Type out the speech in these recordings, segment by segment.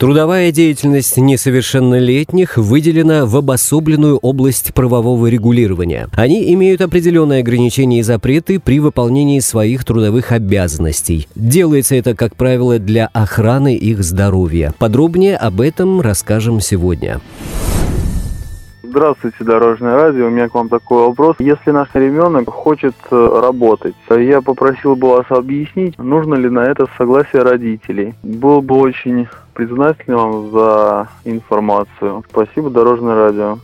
Трудовая деятельность несовершеннолетних выделена в обособленную область правового регулирования. Они имеют определенные ограничения и запреты при выполнении своих трудовых обязанностей. Делается это, как правило, для охраны их здоровья. Подробнее об этом расскажем сегодня. Здравствуйте, Дорожное радио. У меня к вам такой вопрос. Если наш ребенок хочет э, работать, я попросил бы вас объяснить, нужно ли на это согласие родителей. Был бы очень признателен вам за информацию. Спасибо, Дорожное радио.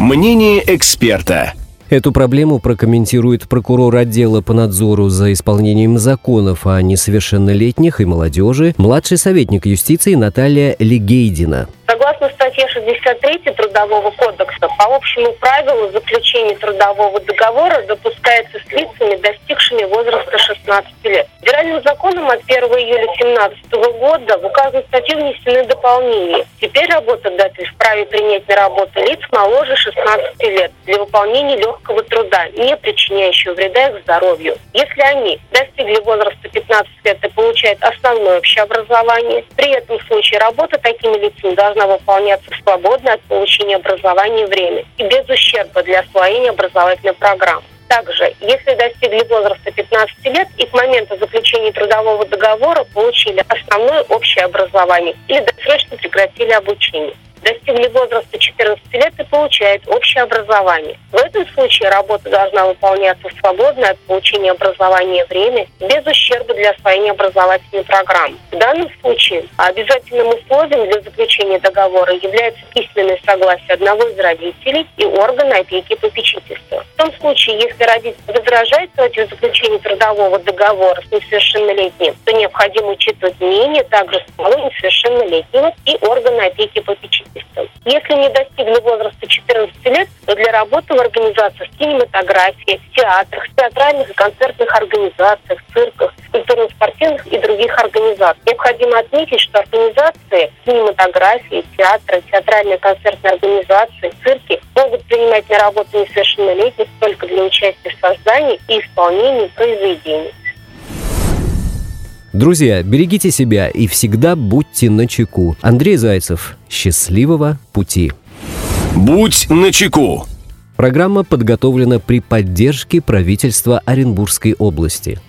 Мнение эксперта. Эту проблему прокомментирует прокурор отдела по надзору за исполнением законов о несовершеннолетних и молодежи, младший советник юстиции Наталья Легейдина. Согласно статье 63 Трудового кодекса, по общему правилу заключение трудового договора допускается с лицами, достигшими возраста 16 лет. Федеральным законом от 1 июля 2017 года в указанную статью внесены дополнения. Теперь работодатель вправе принять на работу лиц моложе 16 лет для выполнения легкого труда, не причиняющего вреда их здоровью. Если они достигли возраста 15 лет и получают основное общее образование, при этом в случае работы такими лицами должна выполняться в свободное от получения образования время и без ущерба для освоения образовательной программы. Также, если достигли возраста 15 лет и к моменту заключения трудового договора получили основное общее образование или досрочно прекратили обучение достигли возраста 14 лет и получают общее образование. В этом случае работа должна выполняться в свободное от получения образования время без ущерба для освоения образовательной программы. В данном случае обязательным условием для заключения договора является письменное согласие одного из родителей и органа опеки и попечительства. В том случае, если родитель возражает против заключения трудового договора с несовершеннолетним, то необходимо учитывать мнение также самого несовершеннолетнего и органа опеки и попечительства. Если не достигли возраста 14 лет, то для работы в организациях кинематографии, театрах, театральных и концертных организациях, цирках, культурно-спортивных и других организаций. Необходимо отметить, что организации кинематографии, театры, театральные концертные организации, цирки могут принимать на работу несовершеннолетних только для участия в создании и исполнении произведений. Друзья, берегите себя и всегда будьте на чеку. Андрей Зайцев. Счастливого пути. Будь на чеку. Программа подготовлена при поддержке правительства Оренбургской области.